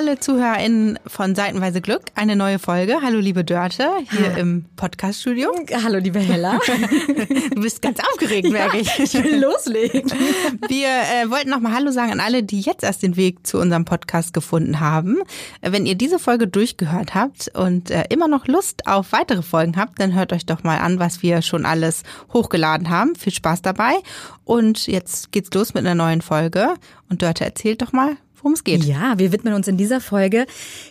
Alle ZuhörerInnen von Seitenweise Glück, eine neue Folge. Hallo liebe Dörte, hier ha. im Podcaststudio. Hallo liebe Hella. du bist ganz aufgeregt, merke ja, ich. Ich will loslegen. Wir äh, wollten nochmal Hallo sagen an alle, die jetzt erst den Weg zu unserem Podcast gefunden haben. Wenn ihr diese Folge durchgehört habt und äh, immer noch Lust auf weitere Folgen habt, dann hört euch doch mal an, was wir schon alles hochgeladen haben. Viel Spaß dabei. Und jetzt geht's los mit einer neuen Folge. Und Dörte, erzählt doch mal, worum es geht. Ja, wir widmen uns in dieser Folge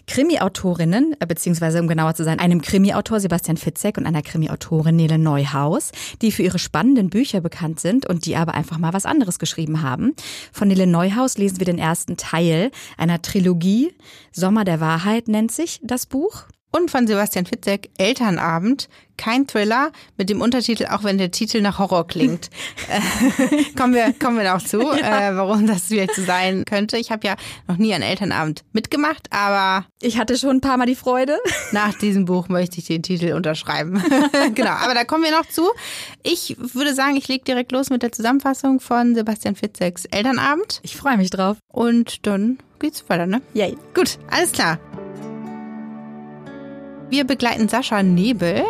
Krimi-Autorinnen, äh, beziehungsweise um genauer zu sein, einem Krimi-Autor Sebastian Fitzek und einer Krimi-Autorin Nele Neuhaus, die für ihre spannenden Bücher bekannt sind und die aber einfach mal was anderes geschrieben haben. Von Nele Neuhaus lesen wir den ersten Teil einer Trilogie. Sommer der Wahrheit nennt sich das Buch. Und von Sebastian Fitzek, Elternabend, kein Thriller, mit dem Untertitel, auch wenn der Titel nach Horror klingt. äh, kommen wir, kommen wir auch zu, ja. äh, warum das vielleicht so sein könnte. Ich habe ja noch nie einen Elternabend mitgemacht, aber... Ich hatte schon ein paar Mal die Freude. Nach diesem Buch möchte ich den Titel unterschreiben. genau, aber da kommen wir noch zu. Ich würde sagen, ich lege direkt los mit der Zusammenfassung von Sebastian Fitzeks Elternabend. Ich freue mich drauf. Und dann geht's weiter, ne? Yay. Gut, alles klar. Wir begleiten Sascha Nebel,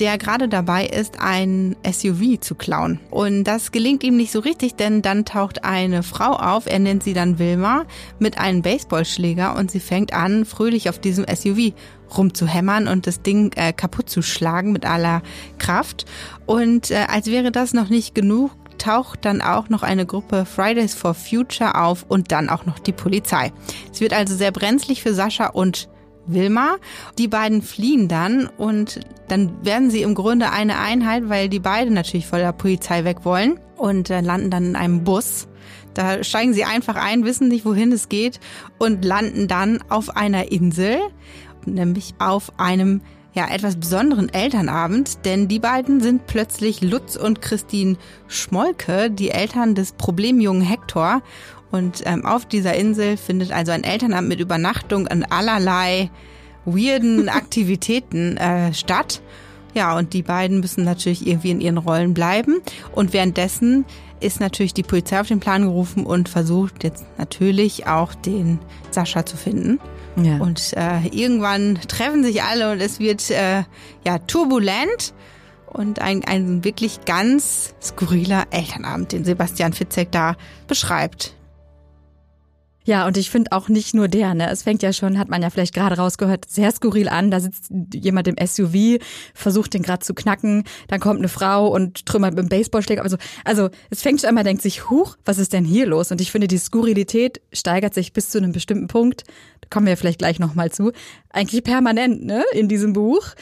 der gerade dabei ist, ein SUV zu klauen. Und das gelingt ihm nicht so richtig, denn dann taucht eine Frau auf, er nennt sie dann Wilma, mit einem Baseballschläger und sie fängt an, fröhlich auf diesem SUV rumzuhämmern und das Ding äh, kaputt zu schlagen mit aller Kraft. Und äh, als wäre das noch nicht genug, taucht dann auch noch eine Gruppe Fridays for Future auf und dann auch noch die Polizei. Es wird also sehr brenzlig für Sascha und Wilma. Die beiden fliehen dann und dann werden sie im Grunde eine Einheit, weil die beiden natürlich vor der Polizei weg wollen und äh, landen dann in einem Bus. Da steigen sie einfach ein, wissen nicht, wohin es geht und landen dann auf einer Insel, nämlich auf einem ja, etwas besonderen Elternabend, denn die beiden sind plötzlich Lutz und Christine Schmolke, die Eltern des Problemjungen Hector. Und ähm, auf dieser Insel findet also ein Elternabend mit Übernachtung an allerlei weirden Aktivitäten äh, statt. Ja, und die beiden müssen natürlich irgendwie in ihren Rollen bleiben. Und währenddessen ist natürlich die Polizei auf den Plan gerufen und versucht jetzt natürlich auch den Sascha zu finden. Ja. Und äh, irgendwann treffen sich alle und es wird äh, ja turbulent und ein, ein wirklich ganz skurriler Elternabend, den Sebastian Fitzek da beschreibt. Ja, und ich finde auch nicht nur der, ne? Es fängt ja schon, hat man ja vielleicht gerade rausgehört, sehr skurril an. Da sitzt jemand im SUV, versucht den gerade zu knacken, dann kommt eine Frau und trümmert mit dem Baseballschläger. Also, also es fängt schon einmal, denkt sich, huch, was ist denn hier los? Und ich finde, die Skurrilität steigert sich bis zu einem bestimmten Punkt. Da kommen wir vielleicht gleich nochmal zu. Eigentlich permanent, ne? In diesem Buch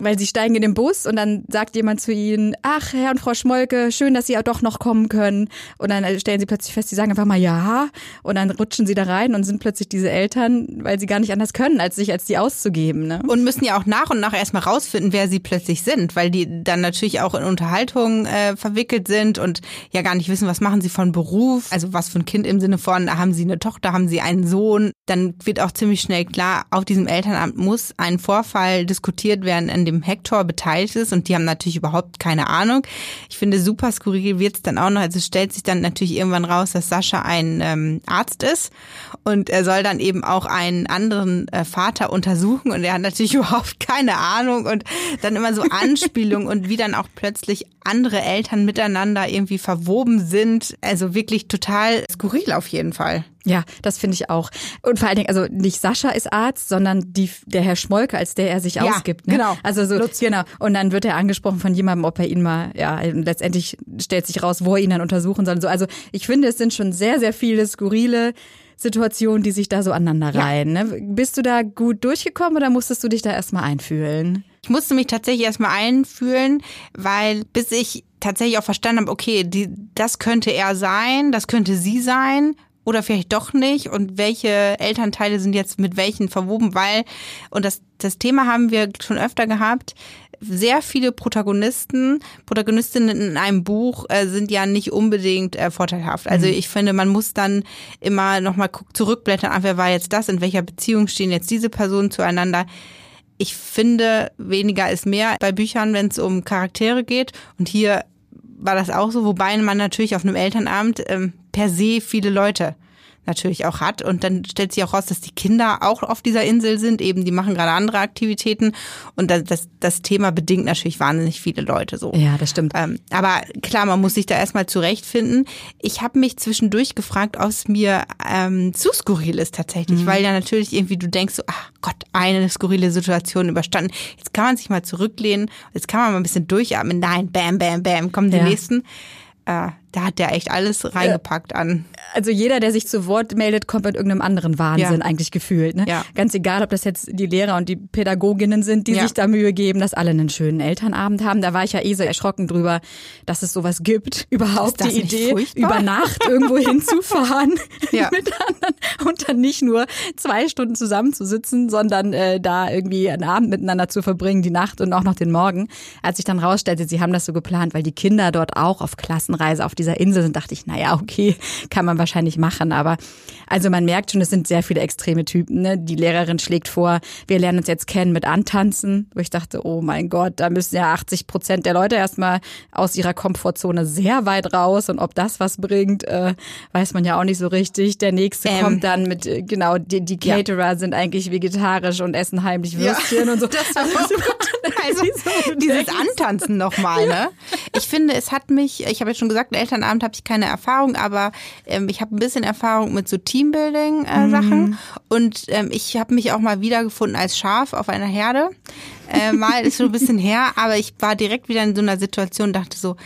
weil sie steigen in den Bus und dann sagt jemand zu ihnen, ach, Herr und Frau Schmolke, schön, dass Sie ja doch noch kommen können. Und dann stellen sie plötzlich fest, sie sagen einfach mal ja. Und dann rutschen sie da rein und sind plötzlich diese Eltern, weil sie gar nicht anders können, als sich als die auszugeben. Ne? Und müssen ja auch nach und nach erstmal rausfinden, wer sie plötzlich sind, weil die dann natürlich auch in Unterhaltung äh, verwickelt sind und ja gar nicht wissen, was machen sie von Beruf, also was für ein Kind im Sinne von, haben sie eine Tochter, haben sie einen Sohn. Dann wird auch ziemlich schnell klar, auf diesem Elternamt muss ein Vorfall diskutiert werden, in dem Hector beteiligt ist und die haben natürlich überhaupt keine Ahnung. Ich finde, super skurril wird es dann auch noch. Also stellt sich dann natürlich irgendwann raus, dass Sascha ein ähm, Arzt ist und er soll dann eben auch einen anderen äh, Vater untersuchen und er hat natürlich überhaupt keine Ahnung und dann immer so Anspielungen und wie dann auch plötzlich andere Eltern miteinander irgendwie verwoben sind. Also wirklich total skurril auf jeden Fall. Ja, das finde ich auch. Und vor allen Dingen, also nicht Sascha ist Arzt, sondern die, der Herr Schmolke, als der er sich ja, ausgibt. Ne? Genau. Also so, Lutz. genau. Und dann wird er angesprochen von jemandem, ob er ihn mal, ja, letztendlich stellt sich raus, wo er ihn dann untersuchen soll. So, also ich finde, es sind schon sehr, sehr viele skurrile Situationen, die sich da so aneinander reihen. Ja. Ne? Bist du da gut durchgekommen oder musstest du dich da erstmal einfühlen? Ich musste mich tatsächlich erstmal einfühlen, weil bis ich tatsächlich auch verstanden habe, okay, die, das könnte er sein, das könnte sie sein oder vielleicht doch nicht und welche Elternteile sind jetzt mit welchen verwoben, weil, und das, das Thema haben wir schon öfter gehabt, sehr viele Protagonisten, Protagonistinnen in einem Buch äh, sind ja nicht unbedingt äh, vorteilhaft. Also mhm. ich finde, man muss dann immer nochmal zurückblättern, ah, wer war jetzt das, in welcher Beziehung stehen jetzt diese Personen zueinander. Ich finde, weniger ist mehr bei Büchern, wenn es um Charaktere geht. Und hier war das auch so, wobei man natürlich auf einem Elternabend ähm, per se viele Leute natürlich auch hat. Und dann stellt sich auch raus, dass die Kinder auch auf dieser Insel sind, eben die machen gerade andere Aktivitäten. Und das, das Thema bedingt natürlich wahnsinnig viele Leute so. Ja, das stimmt. Ähm, aber klar, man muss sich da erstmal zurechtfinden. Ich habe mich zwischendurch gefragt, ob es mir ähm, zu skurril ist tatsächlich, mhm. weil ja natürlich irgendwie du denkst so, ach Gott, eine skurrile Situation überstanden. Jetzt kann man sich mal zurücklehnen, jetzt kann man mal ein bisschen durchatmen. Nein, bam, bam, bam, kommen die ja. nächsten da hat der echt alles reingepackt an. Also jeder, der sich zu Wort meldet, kommt mit irgendeinem anderen Wahnsinn ja. eigentlich gefühlt. Ne? Ja. Ganz egal, ob das jetzt die Lehrer und die Pädagoginnen sind, die ja. sich da Mühe geben, dass alle einen schönen Elternabend haben. Da war ich ja eh so erschrocken drüber, dass es sowas gibt. Überhaupt die Idee, über Nacht irgendwo hinzufahren ja. mit anderen und dann nicht nur zwei Stunden zusammenzusitzen, sondern äh, da irgendwie einen Abend miteinander zu verbringen, die Nacht und auch noch den Morgen. Als ich dann rausstellte, sie haben das so geplant, weil die Kinder dort auch auf Klassenreise auf dieser Insel sind, dachte ich, naja, okay, kann man wahrscheinlich machen. Aber also man merkt schon, es sind sehr viele extreme Typen. Ne? Die Lehrerin schlägt vor, wir lernen uns jetzt kennen mit Antanzen, wo ich dachte, oh mein Gott, da müssen ja 80 Prozent der Leute erstmal aus ihrer Komfortzone sehr weit raus. Und ob das was bringt, äh, weiß man ja auch nicht so richtig. Der nächste ähm, kommt dann mit, äh, genau, die, die Caterer ja. sind eigentlich vegetarisch und essen heimlich Würstchen ja, und so. Das war also, also dieses Antanzen nochmal, ne? Ich finde, es hat mich, ich habe ja schon gesagt, Elternabend habe ich keine Erfahrung, aber ähm, ich habe ein bisschen Erfahrung mit so Teambuilding-Sachen. Äh, mhm. Und ähm, ich habe mich auch mal wiedergefunden als Schaf auf einer Herde. Äh, mal ist schon ein bisschen her, aber ich war direkt wieder in so einer Situation, dachte so,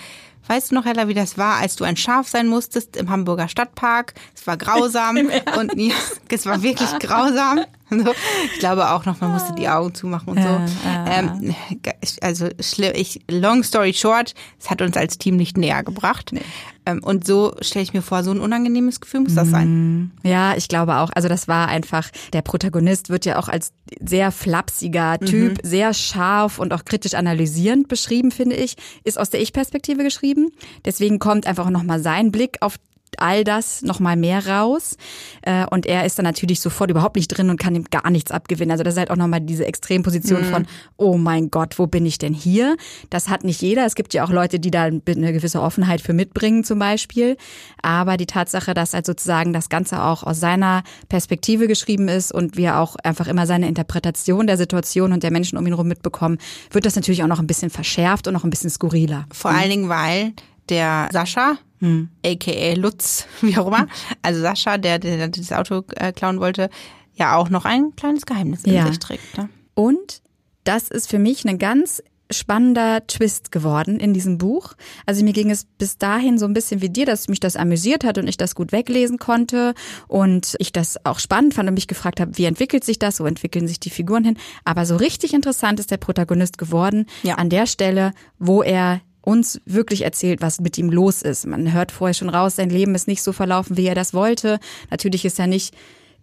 Weißt du noch, Hella, wie das war, als du ein Schaf sein musstest im Hamburger Stadtpark? Es war grausam und ja, es war wirklich grausam. Ich glaube auch noch, man musste die Augen zumachen und so. Ja, ähm, also ich, long story short, es hat uns als Team nicht näher gebracht. Nee. Ähm, und so stelle ich mir vor, so ein unangenehmes Gefühl muss das sein. Mhm. Ja, ich glaube auch. Also das war einfach, der Protagonist wird ja auch als sehr flapsiger Typ, mhm. sehr scharf und auch kritisch analysierend beschrieben, finde ich. Ist aus der Ich-Perspektive geschrieben. Deswegen kommt einfach nochmal sein Blick auf all das nochmal mehr raus. Äh, und er ist dann natürlich sofort überhaupt nicht drin und kann ihm gar nichts abgewinnen. Also das ist halt auch nochmal diese Extremposition mhm. von, oh mein Gott, wo bin ich denn hier? Das hat nicht jeder. Es gibt ja auch Leute, die da eine gewisse Offenheit für mitbringen zum Beispiel. Aber die Tatsache, dass halt sozusagen das Ganze auch aus seiner Perspektive geschrieben ist und wir auch einfach immer seine Interpretation der Situation und der Menschen um ihn herum mitbekommen, wird das natürlich auch noch ein bisschen verschärft und noch ein bisschen skurriler. Vor allen Dingen, weil der Sascha, hm. aka Lutz, wie auch immer, also Sascha, der, der das Auto äh, klauen wollte, ja auch noch ein kleines Geheimnis in ja. sich trägt. Ne? Und das ist für mich ein ganz spannender Twist geworden in diesem Buch. Also mir ging es bis dahin so ein bisschen wie dir, dass mich das amüsiert hat und ich das gut weglesen konnte und ich das auch spannend fand und mich gefragt habe, wie entwickelt sich das, wo entwickeln sich die Figuren hin. Aber so richtig interessant ist der Protagonist geworden ja. an der Stelle, wo er uns wirklich erzählt, was mit ihm los ist. Man hört vorher schon raus, sein Leben ist nicht so verlaufen, wie er das wollte. Natürlich ist er nicht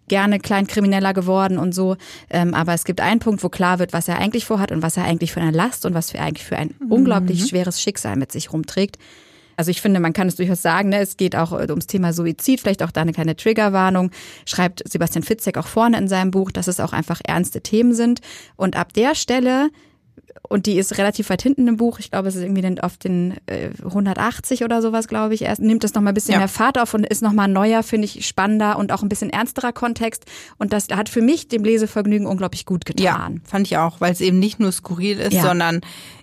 gerne Kleinkrimineller geworden und so. Ähm, aber es gibt einen Punkt, wo klar wird, was er eigentlich vorhat und was er eigentlich für eine Last und was er eigentlich für ein mhm. unglaublich schweres Schicksal mit sich rumträgt. Also ich finde, man kann es durchaus sagen, ne? es geht auch äh, ums Thema Suizid, vielleicht auch da eine kleine Triggerwarnung, schreibt Sebastian Fitzek auch vorne in seinem Buch, dass es auch einfach ernste Themen sind. Und ab der Stelle und die ist relativ weit hinten im Buch. Ich glaube, es ist irgendwie auf den äh, 180 oder sowas, glaube ich. Erst nimmt es noch mal ein bisschen ja. mehr Fahrt auf und ist noch mal neuer, finde ich, spannender und auch ein bisschen ernsterer Kontext. Und das hat für mich dem Lesevergnügen unglaublich gut getan. Ja, fand ich auch, weil es eben nicht nur skurril ist, ja. sondern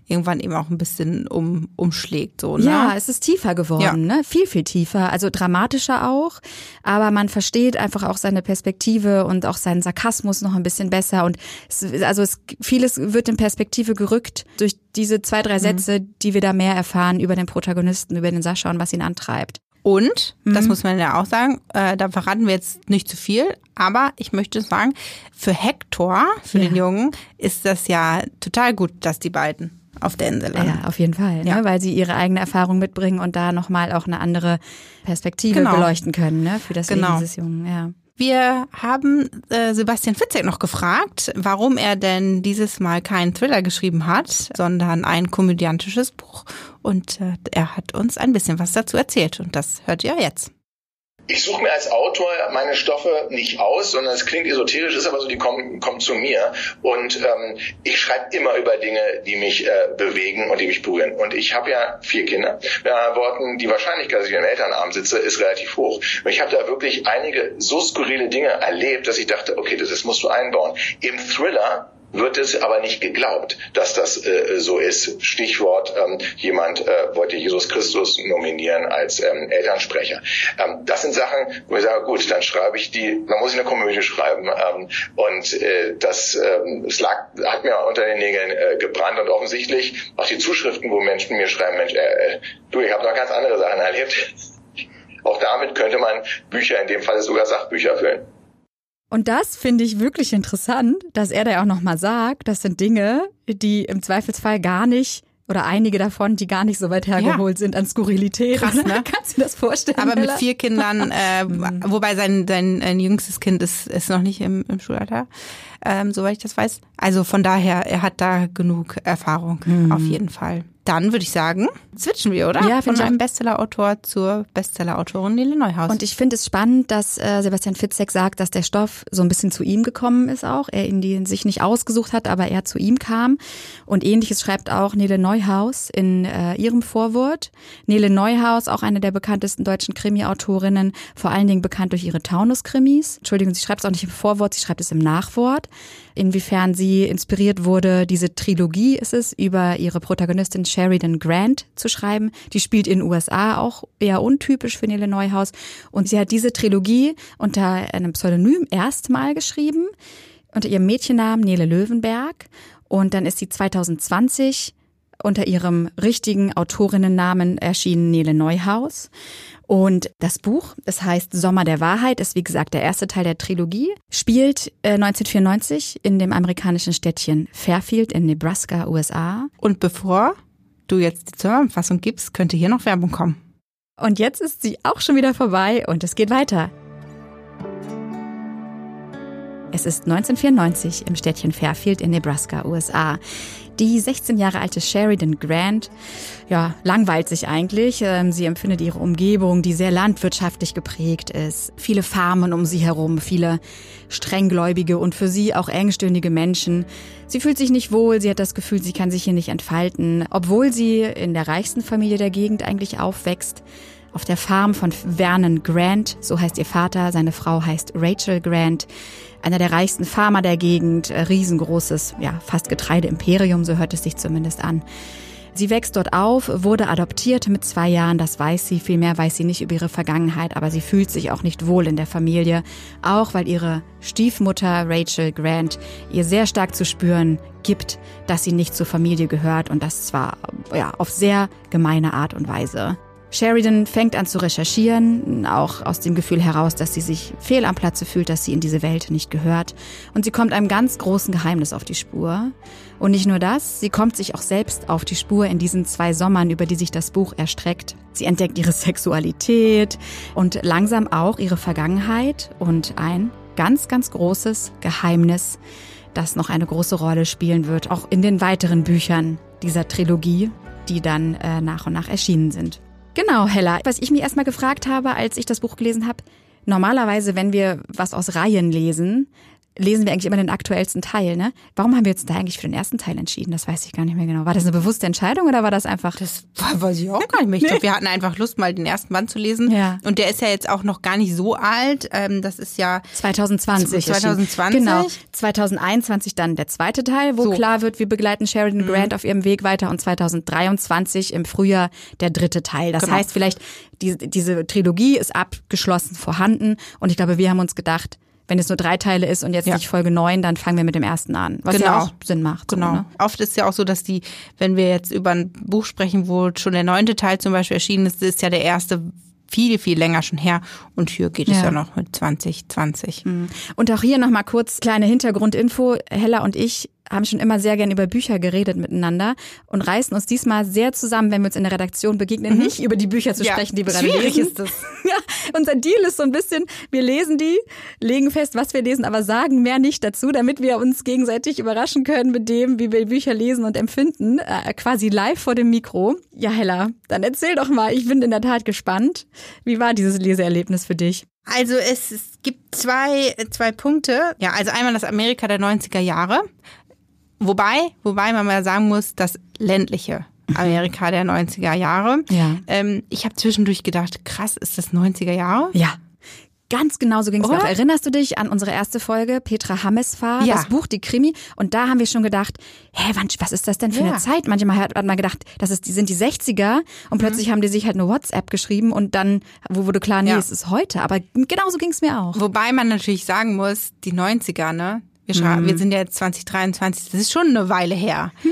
irgendwann eben auch ein bisschen um, umschlägt. So, ne? Ja, es ist tiefer geworden, ja. ne? viel, viel tiefer, also dramatischer auch. Aber man versteht einfach auch seine Perspektive und auch seinen Sarkasmus noch ein bisschen besser. Und es, also es, vieles wird in Perspektive gerückt durch diese zwei, drei mhm. Sätze, mhm. die wir da mehr erfahren über den Protagonisten, über den Sascha und was ihn antreibt. Und, mhm. das muss man ja auch sagen, äh, da verraten wir jetzt nicht zu viel, aber ich möchte sagen, für Hector, für ja. den Jungen, ist das ja total gut, dass die beiden auf der Insel landen. Ja, auf jeden Fall, ne? ja. ne? weil sie ihre eigene Erfahrung mitbringen und da nochmal auch eine andere Perspektive genau. beleuchten können ne? für das genau. Leben dieses Jungen. Ja. Wir haben äh, Sebastian Fitzek noch gefragt, warum er denn dieses Mal keinen Thriller geschrieben hat, sondern ein komödiantisches Buch. Und äh, er hat uns ein bisschen was dazu erzählt. Und das hört ihr jetzt ich suche mir als Autor meine Stoffe nicht aus, sondern es klingt esoterisch, ist aber so, die kommen, kommen zu mir. Und ähm, ich schreibe immer über Dinge, die mich äh, bewegen und die mich berühren. Und ich habe ja vier Kinder. Mit anderen Worten, die Wahrscheinlichkeit, dass ich im Elternabend sitze, ist relativ hoch. Und ich habe da wirklich einige so skurrile Dinge erlebt, dass ich dachte, okay, das, das musst du einbauen. Im Thriller wird es aber nicht geglaubt, dass das äh, so ist. Stichwort, ähm, jemand äh, wollte Jesus Christus nominieren als ähm, Elternsprecher. Ähm, das sind Sachen, wo ich sage, gut, dann schreibe ich die, dann muss ich eine Komödie schreiben. Ähm, und äh, das ähm, es lag, hat mir unter den Nägeln äh, gebrannt und offensichtlich auch die Zuschriften, wo Menschen mir schreiben, Mensch, äh, äh, du, ich habe noch ganz andere Sachen erlebt. Auch damit könnte man Bücher, in dem Fall sogar Sachbücher füllen. Und das finde ich wirklich interessant, dass er da ja auch nochmal sagt, das sind Dinge, die im Zweifelsfall gar nicht oder einige davon, die gar nicht so weit hergeholt ja. sind an Skurrilität. Krass, ne? Kannst du das vorstellen? Aber mit vier Kindern, äh, mhm. wobei sein, sein ein jüngstes Kind ist, ist noch nicht im, im Schulalter, ähm, soweit ich das weiß. Also von daher, er hat da genug Erfahrung, mhm. auf jeden Fall. Dann würde ich sagen, switchen wir, oder? Ja, von einem Bestseller-Autor zur Bestseller-Autorin Nele Neuhaus. Und ich finde es spannend, dass äh, Sebastian Fitzek sagt, dass der Stoff so ein bisschen zu ihm gekommen ist auch. Er ihn die sich nicht ausgesucht hat, aber er zu ihm kam. Und ähnliches schreibt auch Nele Neuhaus in äh, ihrem Vorwort. Nele Neuhaus, auch eine der bekanntesten deutschen Krimi-Autorinnen, vor allen Dingen bekannt durch ihre Taunus-Krimis. Entschuldigung, sie schreibt es auch nicht im Vorwort, sie schreibt es im Nachwort inwiefern sie inspiriert wurde, diese Trilogie ist es, über ihre Protagonistin Sheridan Grant zu schreiben. Die spielt in den USA auch eher untypisch für Nele Neuhaus. Und sie hat diese Trilogie unter einem Pseudonym erstmal geschrieben, unter ihrem Mädchennamen Nele Löwenberg. Und dann ist sie 2020 unter ihrem richtigen Autorinnennamen erschienen Nele Neuhaus. Und das Buch, das heißt Sommer der Wahrheit, ist wie gesagt der erste Teil der Trilogie, spielt äh, 1994 in dem amerikanischen Städtchen Fairfield in Nebraska, USA. Und bevor du jetzt die Zusammenfassung gibst, könnte hier noch Werbung kommen. Und jetzt ist sie auch schon wieder vorbei und es geht weiter. Es ist 1994 im Städtchen Fairfield in Nebraska, USA. Die 16 Jahre alte Sheridan Grant, ja, langweilt sich eigentlich. Ähm, sie empfindet ihre Umgebung, die sehr landwirtschaftlich geprägt ist. Viele Farmen um sie herum, viele strenggläubige und für sie auch engstirnige Menschen. Sie fühlt sich nicht wohl, sie hat das Gefühl, sie kann sich hier nicht entfalten, obwohl sie in der reichsten Familie der Gegend eigentlich aufwächst auf der Farm von Vernon Grant, so heißt ihr Vater, seine Frau heißt Rachel Grant, einer der reichsten Farmer der Gegend, äh, riesengroßes, ja, fast Getreideimperium, so hört es sich zumindest an. Sie wächst dort auf, wurde adoptiert mit zwei Jahren, das weiß sie, viel mehr weiß sie nicht über ihre Vergangenheit, aber sie fühlt sich auch nicht wohl in der Familie, auch weil ihre Stiefmutter Rachel Grant ihr sehr stark zu spüren gibt, dass sie nicht zur Familie gehört und das zwar ja, auf sehr gemeine Art und Weise. Sheridan fängt an zu recherchieren, auch aus dem Gefühl heraus, dass sie sich fehl am Platze fühlt, dass sie in diese Welt nicht gehört. Und sie kommt einem ganz großen Geheimnis auf die Spur. Und nicht nur das, sie kommt sich auch selbst auf die Spur in diesen zwei Sommern, über die sich das Buch erstreckt. Sie entdeckt ihre Sexualität und langsam auch ihre Vergangenheit und ein ganz, ganz großes Geheimnis, das noch eine große Rolle spielen wird, auch in den weiteren Büchern dieser Trilogie, die dann äh, nach und nach erschienen sind. Genau, Hella. Was ich mir erstmal gefragt habe, als ich das Buch gelesen habe, normalerweise, wenn wir was aus Reihen lesen, lesen wir eigentlich immer den aktuellsten Teil, ne? Warum haben wir jetzt da eigentlich für den ersten Teil entschieden? Das weiß ich gar nicht mehr genau. War das eine bewusste Entscheidung oder war das einfach? Das weiß ich auch gar nicht mehr. Ich glaube, wir hatten einfach Lust, mal den ersten Band zu lesen. Ja. Und der ist ja jetzt auch noch gar nicht so alt. Ähm, das ist ja 2020. 2020. Genau. 2021 dann der zweite Teil, wo so. klar wird, wir begleiten Sheridan mhm. Grant auf ihrem Weg weiter und 2023 im Frühjahr der dritte Teil. Das genau. heißt vielleicht, die, diese Trilogie ist abgeschlossen vorhanden und ich glaube, wir haben uns gedacht, wenn es nur drei Teile ist und jetzt ja. nicht Folge neun, dann fangen wir mit dem ersten an. Was genau. ja auch Sinn macht. Genau. So, ne? Oft ist ja auch so, dass die, wenn wir jetzt über ein Buch sprechen, wo schon der neunte Teil zum Beispiel erschienen ist, ist ja der erste viel, viel länger schon her. Und hier geht es ja noch mit 2020. Mhm. Und auch hier nochmal kurz kleine Hintergrundinfo. Hella und ich haben schon immer sehr gern über Bücher geredet miteinander und reißen uns diesmal sehr zusammen, wenn wir uns in der Redaktion begegnen, mhm. nicht über die Bücher zu ja, sprechen, die wir gerade lesen. ist das. ja, unser Deal ist so ein bisschen, wir lesen die, legen fest, was wir lesen, aber sagen mehr nicht dazu, damit wir uns gegenseitig überraschen können mit dem, wie wir Bücher lesen und empfinden, äh, quasi live vor dem Mikro. Ja, Hella, dann erzähl doch mal, ich bin in der Tat gespannt. Wie war dieses Leseerlebnis für dich? Also es, es gibt zwei, zwei Punkte. Ja, also einmal das Amerika der 90er Jahre. Wobei, wobei man mal sagen muss, das ländliche Amerika der 90er Jahre. Ja. Ähm, ich habe zwischendurch gedacht, krass, ist das 90er Jahre? Ja. Ganz genau so ging es mir auch. Erinnerst du dich an unsere erste Folge, Petra Hammesfahr, ja. das Buch, die Krimi? Und da haben wir schon gedacht, hä, was ist das denn für ja. eine Zeit? Manchmal hat, man gedacht, das ist, die sind die 60er und mhm. plötzlich haben die sich halt eine WhatsApp geschrieben und dann wo wurde klar, nee, ja. es ist heute. Aber genau so ging es mir auch. Wobei man natürlich sagen muss, die 90er, ne? Wir, mhm. wir sind ja jetzt 2023, das ist schon eine Weile her.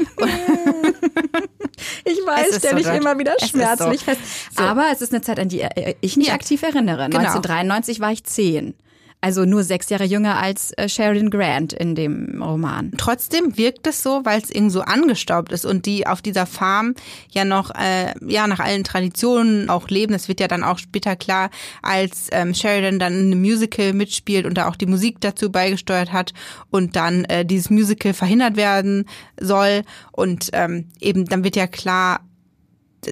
ich weiß, stelle ich immer wieder schmerzlich so. fest. So. Aber es ist eine Zeit, an die äh, ich mich ja. aktiv erinnere. Genau. 1993 war ich zehn. Also nur sechs Jahre jünger als äh, Sheridan Grant in dem Roman. Trotzdem wirkt es so, weil es irgendwie so angestaubt ist und die auf dieser Farm ja noch äh, ja nach allen Traditionen auch leben. Das wird ja dann auch später klar, als ähm, Sheridan dann in einem Musical mitspielt und da auch die Musik dazu beigesteuert hat und dann äh, dieses Musical verhindert werden soll und ähm, eben dann wird ja klar,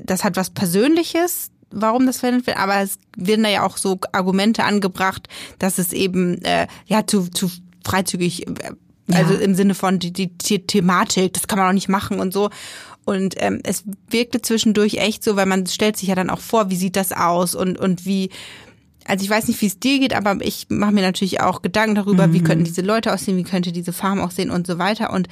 das hat was Persönliches, warum das verwendet wird, aber es werden da ja auch so Argumente angebracht, dass es eben äh, ja zu, zu freizügig, äh, also ja. im Sinne von die, die, die Thematik, das kann man auch nicht machen und so. Und ähm, es wirkte zwischendurch echt so, weil man stellt sich ja dann auch vor, wie sieht das aus und, und wie, also ich weiß nicht, wie es dir geht, aber ich mache mir natürlich auch Gedanken darüber, mhm. wie könnten diese Leute aussehen, wie könnte diese Farm aussehen und so weiter. Und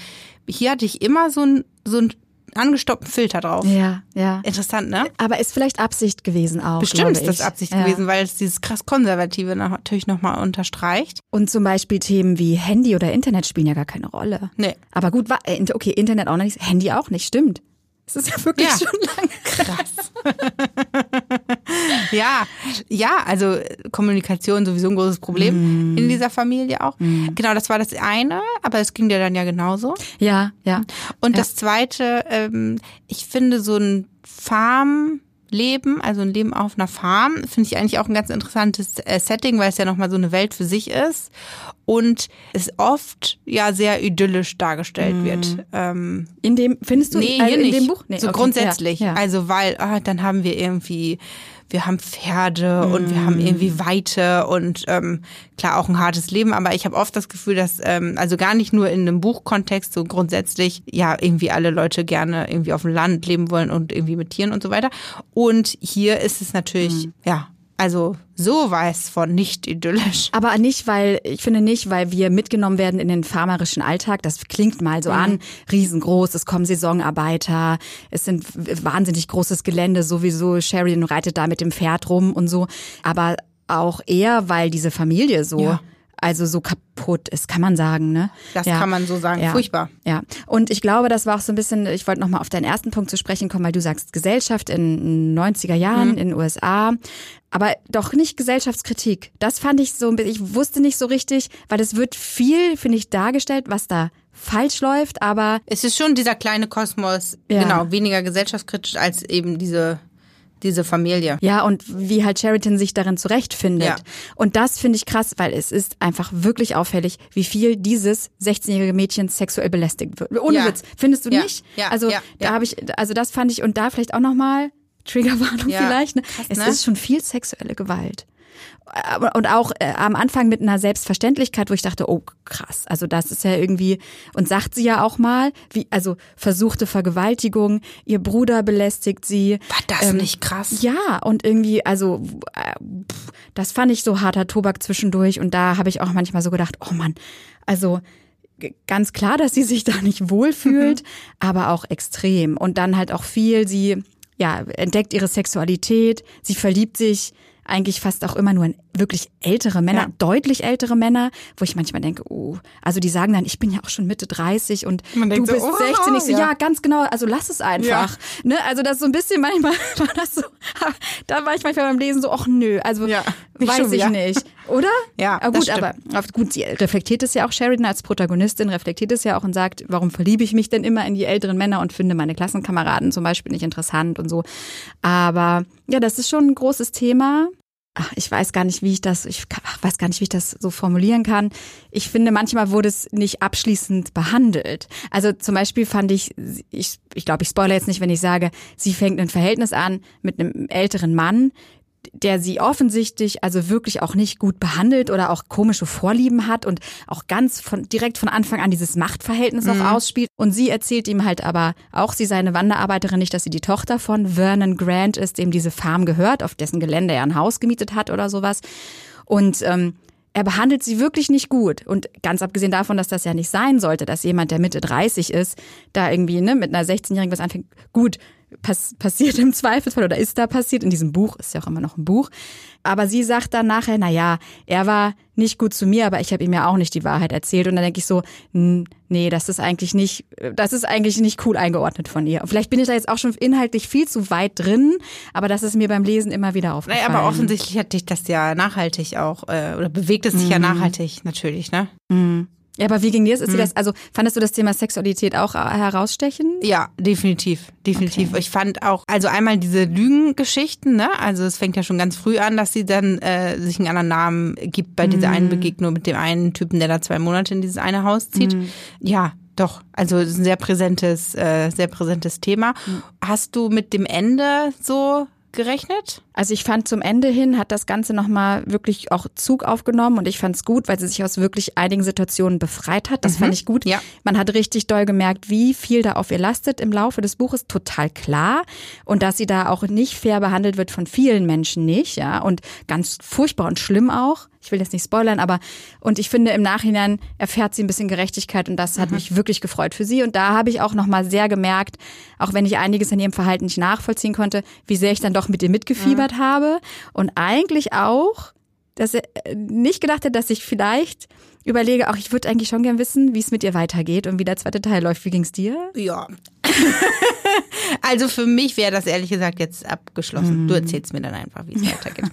hier hatte ich immer so ein, so ein angestoppten Filter drauf. Ja, ja. Interessant, ne? Aber ist vielleicht Absicht gewesen auch. Bestimmt ist das Absicht ja. gewesen, weil es dieses krass Konservative natürlich nochmal unterstreicht. Und zum Beispiel Themen wie Handy oder Internet spielen ja gar keine Rolle. Nee. Aber gut, äh, okay, Internet auch noch nicht, Handy auch nicht, stimmt. Das ist ja wirklich ja. schon lange krass. ja, ja, also Kommunikation sowieso ein großes Problem mm. in dieser Familie auch. Mm. Genau, das war das eine, aber es ging dir dann ja genauso. Ja, ja. Und ja. das zweite, ähm, ich finde so ein Farm Leben, also ein Leben auf einer Farm, finde ich eigentlich auch ein ganz interessantes äh, Setting, weil es ja nochmal so eine Welt für sich ist und es oft ja sehr idyllisch dargestellt mhm. wird. Ähm, in dem, findest du nee, also hier in nicht. dem Buch? Nee, so okay, grundsätzlich. Ja, ja. Also weil, ah, dann haben wir irgendwie wir haben Pferde mm. und wir haben irgendwie mm. Weite und ähm, klar auch ein hartes Leben, aber ich habe oft das Gefühl, dass ähm, also gar nicht nur in einem Buchkontext so grundsätzlich ja irgendwie alle Leute gerne irgendwie auf dem Land leben wollen und irgendwie mit Tieren und so weiter. Und hier ist es natürlich mm. ja also so weiß von nicht idyllisch. Aber nicht, weil, ich finde nicht, weil wir mitgenommen werden in den farmerischen Alltag. Das klingt mal so mhm. an, riesengroß, es kommen Saisonarbeiter, es sind wahnsinnig großes Gelände, sowieso Sheridan reitet da mit dem Pferd rum und so. Aber auch eher, weil diese Familie so ja also so kaputt ist, kann man sagen, ne? Das ja. kann man so sagen, ja. furchtbar. Ja. Und ich glaube, das war auch so ein bisschen, ich wollte nochmal auf deinen ersten Punkt zu sprechen kommen, weil du sagst Gesellschaft in 90er Jahren mhm. in den USA, aber doch nicht Gesellschaftskritik. Das fand ich so, ich wusste nicht so richtig, weil es wird viel, finde ich, dargestellt, was da falsch läuft, aber es ist schon dieser kleine Kosmos, ja. genau, weniger gesellschaftskritisch als eben diese diese Familie. Ja, und wie halt Sheraton sich darin zurechtfindet. Ja. Und das finde ich krass, weil es ist einfach wirklich auffällig, wie viel dieses 16-jährige Mädchen sexuell belästigt wird. Ohne ja. Witz. Findest du ja. nicht? Ja. Also da habe ich, also das fand ich, und da vielleicht auch nochmal, Triggerwarnung vielleicht, ne? Krass, es ne? ist schon viel sexuelle Gewalt und auch äh, am Anfang mit einer Selbstverständlichkeit, wo ich dachte, oh krass, also das ist ja irgendwie und sagt sie ja auch mal, wie also versuchte Vergewaltigung, ihr Bruder belästigt sie. War das ähm, nicht krass? Ja, und irgendwie also äh, das fand ich so harter Tobak zwischendurch und da habe ich auch manchmal so gedacht, oh Mann, also ganz klar, dass sie sich da nicht wohlfühlt, mhm. aber auch extrem und dann halt auch viel sie ja, entdeckt ihre Sexualität, sie verliebt sich eigentlich fast auch immer nur in wirklich ältere Männer, Ja. deutlich ältere Männer, wo ich manchmal denke, oh, also die sagen dann, ich bin ja auch schon Mitte 30 und Man du denkt so, bist oh, 16. Ich so, ja. ja. ganz genau, also lass es einfach. Ne? Also das so ein bisschen manchmal war das so, da war ich manchmal beim Lesen so, ach nö, also Ja, weiß schon ich nicht, oder? Ja, aber das gut, aber gut, sie reflektiert es ja auch, Sheridan als Protagonistin reflektiert es ja auch und sagt, warum verliebe ich mich denn immer in die älteren Männer und finde meine Klassenkameraden zum Beispiel nicht interessant und so. Aber ja, das ist schon ein großes Thema. Ach, ich weiß gar nicht, wie ich das, ich weiß gar nicht, wie ich das so formulieren kann. Ich finde, manchmal wurde es nicht abschließend behandelt. Also zum Beispiel fand ich, ich, ich glaube, ich spoilere jetzt nicht, wenn ich sage, sie fängt ein Verhältnis an mit einem älteren Mann, der sie offensichtlich also wirklich auch nicht gut behandelt oder auch komische Vorlieben hat und auch ganz von direkt von Anfang an dieses Machtverhältnis auch ausspielt. Und sie erzählt ihm halt aber auch, sie sei eine Wanderarbeiterin, nicht, dass sie die Tochter von Vernon Grant ist, dem diese Farm gehört, auf dessen Gelände er ein Haus gemietet hat oder sowas. Und ähm, er behandelt sie wirklich nicht gut. Und ganz abgesehen davon, dass das ja nicht sein sollte, dass jemand, der Mitte 30 ist, da irgendwie ne, mit einer 16-Jährigen was anfängt. Gut, pass passiert im Zweifelsfall oder ist da passiert in diesem Buch, ist ja auch immer noch ein Buch. Aber sie sagt dann nachher, na ja, er war nicht gut zu mir, aber ich habe ihm ja auch nicht die Wahrheit erzählt. Und dann denke ich so, nee, das ist eigentlich nicht, das ist eigentlich nicht cool eingeordnet von ihr. Vielleicht bin ich da jetzt auch schon inhaltlich viel zu weit drin, aber das ist mir beim Lesen immer wieder aufgefallen. Naja, aber offensichtlich hat dich das ja nachhaltig auch, äh, oder bewegt es dich ja nachhaltig natürlich, ne? Ja, aber wie ging dir das? Ist dir das? Also fandest du das Thema Sexualität auch äh, herausstechend? Ja, definitiv, definitiv. Ich fand auch, also einmal diese Lügengeschichten, ne? Also es fängt ja schon ganz früh an, dass sie dann äh, sich einen anderen Namen gibt bei dieser einen Begegnung mit dem einen Typen, der da zwei Monate in dieses eine Haus zieht. Ja, doch. Also es ist ein sehr präsentes, äh, sehr präsentes Thema. Hast du mit dem Ende so gerechnet? Also ich fand zum Ende hin hat das Ganze nochmal wirklich auch Zug aufgenommen und ich fand es gut, weil sie sich aus wirklich einigen Situationen befreit hat. Das fand ich gut. Ja. Man hat richtig doll gemerkt, wie viel da auf ihr lastet im Laufe des Buches. Total klar. Und dass sie da auch nicht fair behandelt wird von vielen Menschen nicht, ja. Und ganz furchtbar und schlimm auch. Ich will jetzt nicht spoilern, aber und ich finde im Nachhinein erfährt sie ein bisschen Gerechtigkeit und das hat mich wirklich gefreut für sie. Und da habe ich auch nochmal sehr gemerkt, auch wenn ich einiges in ihrem Verhalten nicht nachvollziehen konnte, wie sehr ich dann doch mit ihr mitgefiebert habe. Und eigentlich auch, dass er äh, nicht gedacht hätte, dass ich vielleicht überlege, auch ich würde eigentlich schon gern wissen, wie es mit ihr weitergeht und wie der zweite Teil läuft. Wie ging's dir? Ja. also für mich wäre das ehrlich gesagt jetzt abgeschlossen. Du erzählst mir dann einfach, wie es weitergeht.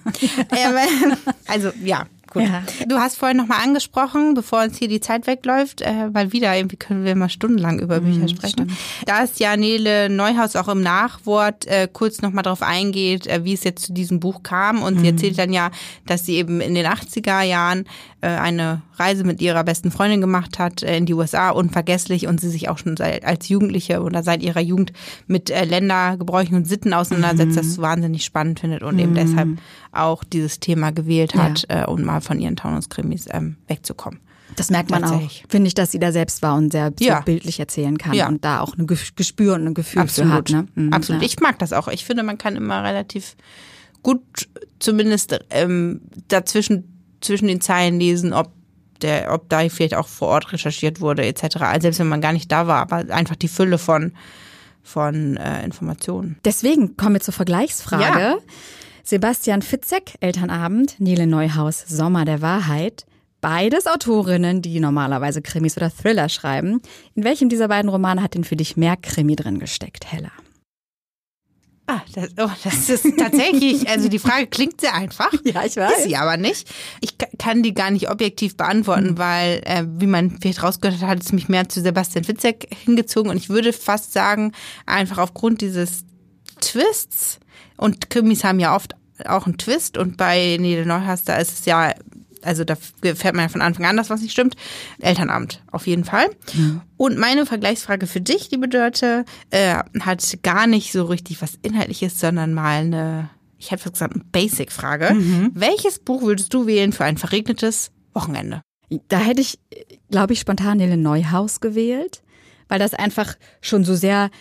ähm, also ja, gut. Ja. Du hast vorhin nochmal angesprochen, bevor uns hier die Zeit wegläuft, äh, weil wieder irgendwie können wir mal stundenlang über Bücher sprechen. Da ist ja Nele Neuhaus auch im Nachwort äh, kurz nochmal drauf eingeht, äh, wie es jetzt zu diesem Buch kam. Und sie erzählt dann ja, dass sie eben in den 80er Jahren eine Reise mit ihrer besten Freundin gemacht hat äh, in die USA, unvergesslich, und sie sich auch schon seit, als Jugendliche oder seit ihrer Jugend mit äh, Ländergebräuchen und Sitten auseinandersetzt, das wahnsinnig spannend findet und eben deshalb auch dieses Thema gewählt hat, äh, um mal von ihren Taunuskrimis ähm, wegzukommen. Das merkt man auch, finde ich, dass sie da selbst war und sehr Ja. bildlich erzählen kann Ja. und da auch ein Ge- Gespür und ein Gefühl für hat. Ne? Mhm, Absolut. Ja. Ich mag das auch. Ich finde, man kann immer relativ gut zumindest ähm, dazwischen zwischen den Zeilen lesen, ob der, ob da vielleicht auch vor Ort recherchiert wurde, etc. Also selbst wenn man gar nicht da war, aber einfach die Fülle von von äh, Informationen. Deswegen kommen wir zur Vergleichsfrage. Ja. Sebastian Fitzek, Elternabend, Nele Neuhaus, Sommer der Wahrheit. Beides Autorinnen, die normalerweise Krimis oder Thriller schreiben. In welchem dieser beiden Romane hat denn für dich mehr Krimi drin gesteckt, Hella? Ah, das, oh, das ist tatsächlich, also die Frage klingt sehr einfach. Ja, ich Ist sie aber nicht. Ich ka- kann die gar nicht objektiv beantworten, weil, äh, wie man vielleicht rausgehört hat, hat es mich mehr zu Sebastian Fitzek hingezogen. Und ich würde fast sagen, einfach aufgrund dieses Twists, und Krimis haben ja oft auch einen Twist, und bei Nele Neuhaus, da ist es ja, also da fährt man ja von Anfang an das, was nicht stimmt. Elternabend, auf jeden Fall. Und meine Vergleichsfrage für dich, liebe Dörte, äh, hat gar nicht so richtig was Inhaltliches, sondern mal eine ich hätte fast gesagt, eine Basic-Frage. Welches Buch würdest du wählen für ein verregnetes Wochenende? Da hätte ich, glaube ich, spontan Nele Neuhaus gewählt, weil das einfach schon so sehr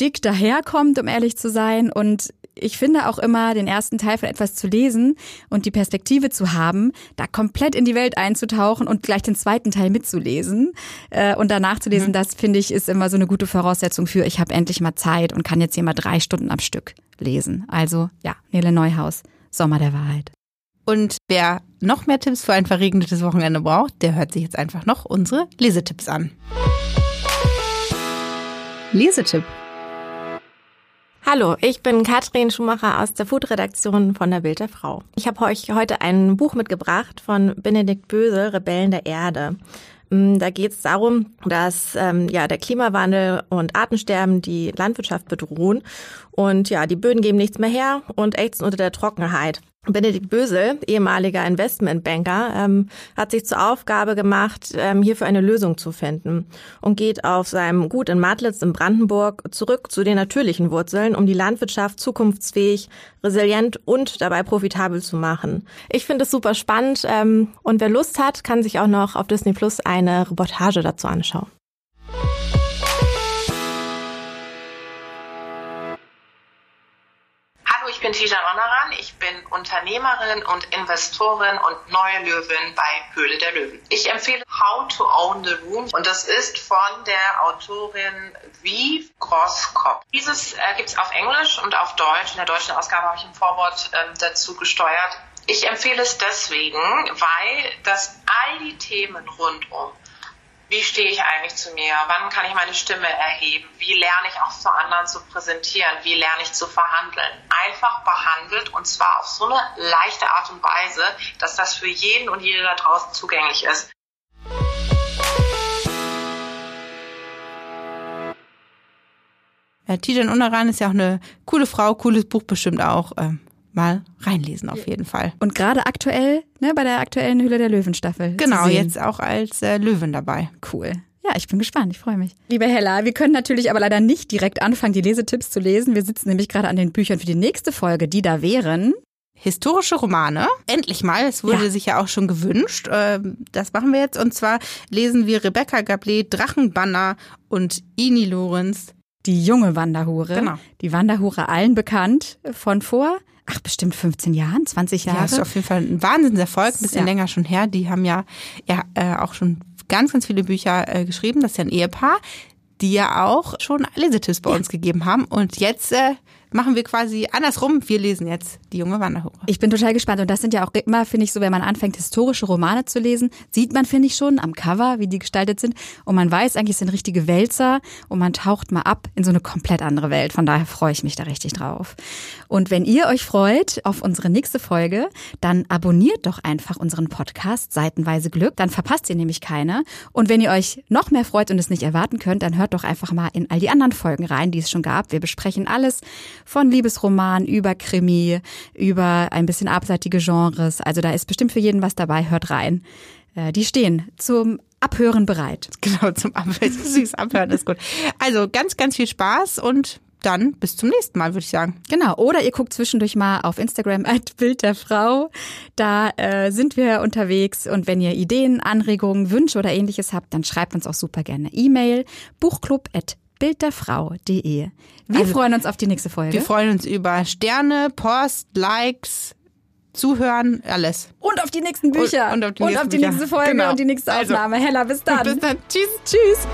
dick daherkommt, um ehrlich zu sein. Und ich finde auch immer, den ersten Teil von etwas zu lesen und die Perspektive zu haben, da komplett in die Welt einzutauchen und gleich den zweiten Teil mitzulesen äh, und danach zu lesen, das finde ich ist immer so eine gute Voraussetzung für, ich habe endlich mal Zeit und kann jetzt hier mal drei Stunden am Stück lesen. Also ja, Nele Neuhaus, Sommer der Wahrheit. Und wer noch mehr Tipps für ein verregnetes Wochenende braucht, der hört sich jetzt einfach noch unsere Lesetipps an. Lesetipp. Hallo, ich bin Katrin Schumacher aus der Food-Redaktion von der Bild der Frau. Ich habe euch heute ein Buch mitgebracht von Benedikt Böse, Rebellen der Erde. Mm, da geht es darum, dass ähm, ja der Klimawandel und Artensterben die Landwirtschaft bedrohen und ja die Böden geben nichts mehr her und ächzen unter der Trockenheit. Benedikt Bösel, ehemaliger Investmentbanker, ähm, hat sich zur Aufgabe gemacht, ähm, hierfür eine Lösung zu finden und geht auf seinem Gut in Madlitz in Brandenburg zurück zu den natürlichen Wurzeln, um die Landwirtschaft zukunftsfähig, resilient und dabei profitabel zu machen. Ich finde es super spannend ähm, und wer Lust hat, kann sich auch noch auf Disney Plus eine Reportage dazu anschauen. Bin Tijan Onaran, ich bin Unternehmerin und Investorin und neue Löwin bei Höhle der Löwen. Ich empfehle How to Own the Room und das ist von der Autorin Vive Grosskopf. Dieses äh, gibt es auf Englisch und auf Deutsch. In der deutschen Ausgabe habe ich ein Vorwort äh, dazu gesteuert. Ich empfehle es deswegen, weil das all die Themen rundum wie stehe ich eigentlich zu mir? Wann kann ich meine Stimme erheben? Wie lerne ich auch zu anderen zu präsentieren? Wie lerne ich zu verhandeln? Einfach behandelt und zwar auf so eine leichte Art und Weise, dass das für jeden und jede da draußen zugänglich ist. Äh, Tijan Unaran ist ja auch eine coole Frau, cooles Buch bestimmt auch. Ähm, mal reinlesen auf jeden Fall. Und gerade aktuell, ne, bei der aktuellen Hülle der Löwen Staffel. Genau, jetzt auch als äh, Löwen dabei. Cool. Ja, ich bin gespannt, ich freue mich. Liebe Hella, wir können natürlich aber leider nicht direkt anfangen, die Lesetipps zu lesen. Wir sitzen nämlich gerade an den Büchern für die nächste Folge, die da wären. Historische Romane. Endlich mal, es wurde ja. sich ja auch schon gewünscht. Ähm, das machen wir jetzt. Und zwar lesen wir Rebecca Gablet, Drachenbanner und Ini Lorenz. Die junge Wanderhure. Genau. Die Wanderhure allen bekannt von vor ach, bestimmt 15 Jahren, 20 Jahre. Ja, ist auf jeden Fall ein Wahnsinnserfolg, ein bisschen ja. länger schon her. Die haben ja, ja äh, auch schon ganz, ganz viele Bücher äh, geschrieben. Das ist ja ein Ehepaar, die ja auch schon Lesetipps bei ja. uns gegeben haben. Und jetzt äh, machen wir quasi andersrum. Wir lesen jetzt die junge Wanderhure. Ich bin total gespannt. Und das sind ja auch immer, finde ich, so, wenn man anfängt, historische Romane zu lesen, sieht man, finde ich schon, am Cover, wie die gestaltet sind. Und man weiß eigentlich, es sind richtige Wälzer und man taucht mal ab in so eine komplett andere Welt. Von daher freue ich mich da richtig drauf. Und wenn ihr euch freut auf unsere nächste Folge, dann abonniert doch einfach unseren Podcast Seitenweise Glück. Dann verpasst ihr nämlich keine. Und wenn ihr euch noch mehr freut und es nicht erwarten könnt, dann hört doch einfach mal in all die anderen Folgen rein, die es schon gab. Wir besprechen alles von Liebesroman über Krimi, über ein bisschen abseitige Genres. Also da ist bestimmt für jeden was dabei. Hört rein. Äh, die stehen zum Abhören bereit. Genau, zum Abhören. Süß Abhören ist gut. Also ganz, ganz viel Spaß und dann bis zum nächsten Mal, würde ich sagen. Genau. Oder ihr guckt zwischendurch mal auf Instagram at Bild der Frau. Da äh, sind wir unterwegs. Und wenn ihr Ideen, Anregungen, Wünsche oder ähnliches habt, dann schreibt uns auch super gerne E-Mail buchclub at bildderfrau.de. Wir also, freuen uns auf die nächste Folge. Wir freuen uns über Sterne, Post, Likes, Zuhören, alles. Und auf die nächsten Bücher. Und, und auf die, und nächsten auf die nächste Folge genau. und die nächste also, Aufnahme. Also, Hella, bis dann. Bis dann. Tschüss. Tschüss.